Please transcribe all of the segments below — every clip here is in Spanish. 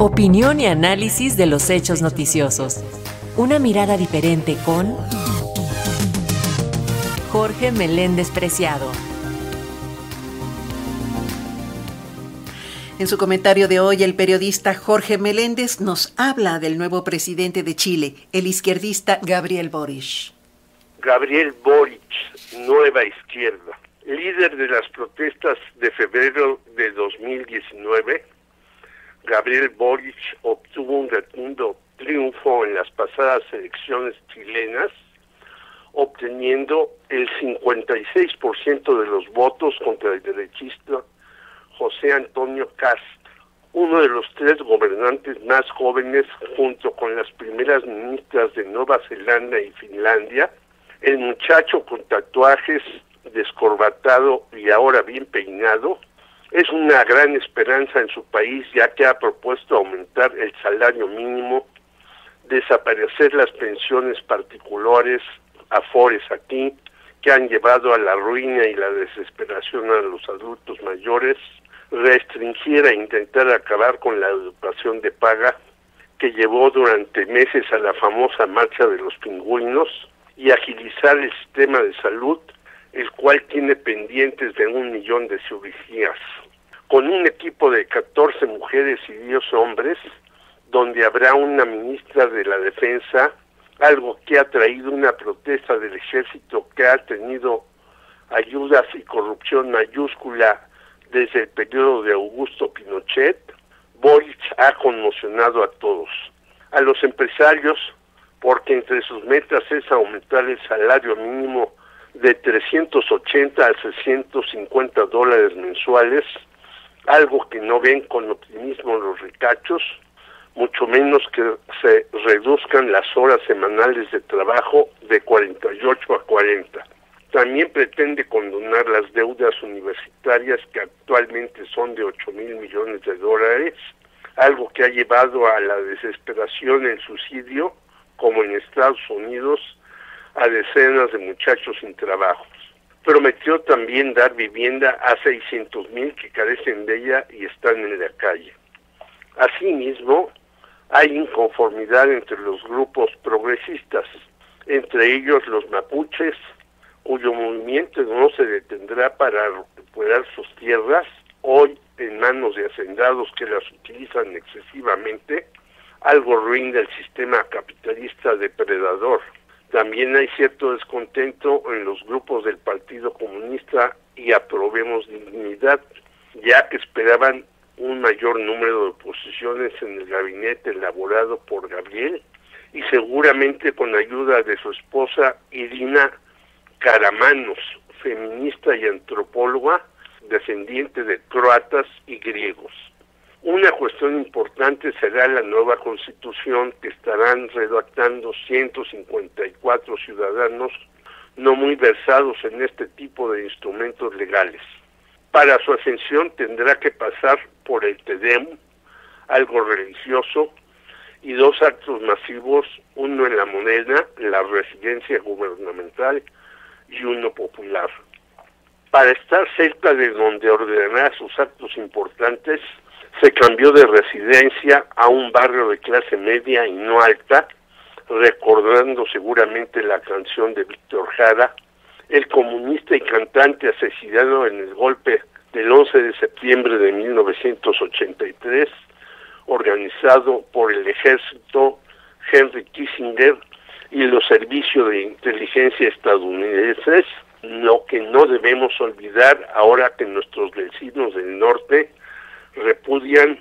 Opinión y análisis de los hechos noticiosos. Una mirada diferente con Jorge Meléndez Preciado. En su comentario de hoy, el periodista Jorge Meléndez nos habla del nuevo presidente de Chile, el izquierdista Gabriel Boric. Gabriel Boric, nueva izquierda, líder de las protestas de febrero de 2019, Gabriel Boric obtuvo un rotundo triunfo en las pasadas elecciones chilenas, obteniendo el 56% de los votos contra el derechista José Antonio Cast, uno de los tres gobernantes más jóvenes junto con las primeras ministras de Nueva Zelanda y Finlandia, el muchacho con tatuajes descorbatado y ahora bien peinado, es una gran esperanza en su país ya que ha propuesto aumentar el salario mínimo, desaparecer las pensiones particulares, afores aquí, que han llevado a la ruina y la desesperación a los adultos mayores, restringir e intentar acabar con la educación de paga que llevó durante meses a la famosa marcha de los pingüinos y agilizar el sistema de salud, el cual tiene pendientes de un millón de cirugías. Con un equipo de 14 mujeres y 10 hombres, donde habrá una ministra de la Defensa, algo que ha traído una protesta del ejército que ha tenido ayudas y corrupción mayúscula desde el periodo de Augusto Pinochet, Boric ha conmocionado a todos. A los empresarios, porque entre sus metas es aumentar el salario mínimo de 380 a 650 dólares mensuales, algo que no ven con optimismo los ricachos, mucho menos que se reduzcan las horas semanales de trabajo de 48 a 40. También pretende condonar las deudas universitarias que actualmente son de 8 mil millones de dólares, algo que ha llevado a la desesperación en suicidio, como en Estados Unidos, a decenas de muchachos sin trabajo. Prometió también dar vivienda a 600 mil que carecen de ella y están en la calle. Asimismo, hay inconformidad entre los grupos progresistas, entre ellos los mapuches, cuyo movimiento no se detendrá para recuperar sus tierras, hoy en manos de hacendados que las utilizan excesivamente, algo ruin del sistema capitalista depredador. También hay cierto descontento en los grupos del Partido Comunista y aprobemos dignidad, ya que esperaban un mayor número de posiciones en el gabinete elaborado por Gabriel y seguramente con ayuda de su esposa Irina Caramanos, feminista y antropóloga, descendiente de croatas y griegos. Una cuestión importante será la nueva constitución que estarán redactando 154 ciudadanos no muy versados en este tipo de instrumentos legales. Para su ascensión tendrá que pasar por el TEDEM, algo religioso, y dos actos masivos, uno en la moneda, la residencia gubernamental, y uno popular. Para estar cerca de donde ordenará sus actos importantes, se cambió de residencia a un barrio de clase media y no alta, recordando seguramente la canción de Víctor Jara, el comunista y cantante asesinado en el golpe del 11 de septiembre de 1983, organizado por el ejército Henry Kissinger y los servicios de inteligencia estadounidenses, lo que no debemos olvidar ahora que nuestros vecinos del norte repudian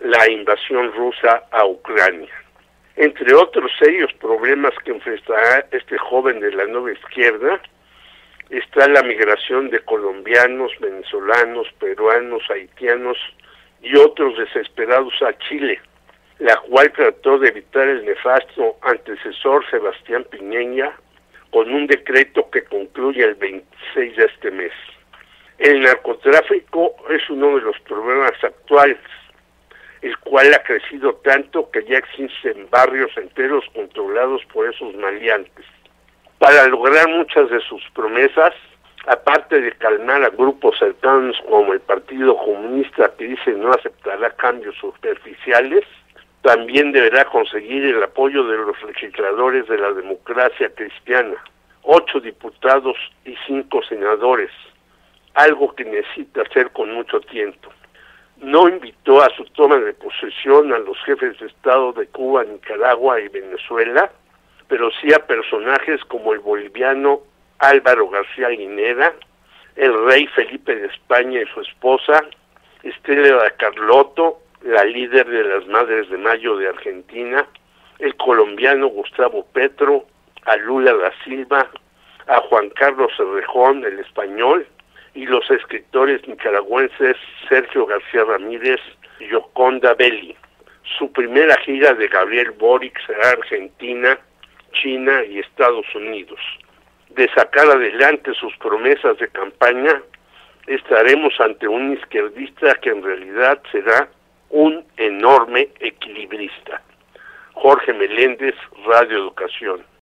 la invasión rusa a Ucrania. Entre otros serios problemas que enfrentará este joven de la nueva izquierda, está la migración de colombianos, venezolanos, peruanos, haitianos y otros desesperados a Chile, la cual trató de evitar el nefasto antecesor Sebastián Piñeña con un decreto que concluye el 26 de este mes. El narcotráfico es uno de los problemas actuales, el cual ha crecido tanto que ya existen barrios enteros controlados por esos maleantes. Para lograr muchas de sus promesas, aparte de calmar a grupos cercanos como el Partido Comunista que dice no aceptará cambios superficiales, también deberá conseguir el apoyo de los legisladores de la democracia cristiana, ocho diputados y cinco senadores, algo que necesita hacer con mucho tiempo. No invitó a su toma de posesión a los jefes de Estado de Cuba, Nicaragua y Venezuela, pero sí a personajes como el boliviano Álvaro García Guinera, el rey Felipe de España y su esposa, Estela Carlotto, la líder de las Madres de Mayo de Argentina, el colombiano Gustavo Petro, a Lula da Silva, a Juan Carlos Cerrejón, el español, y los escritores nicaragüenses Sergio García Ramírez y Yoconda Belli. Su primera gira de Gabriel Boric será Argentina, China y Estados Unidos de sacar adelante sus promesas de campaña, estaremos ante un izquierdista que en realidad será un enorme equilibrista. Jorge Meléndez, Radio Educación.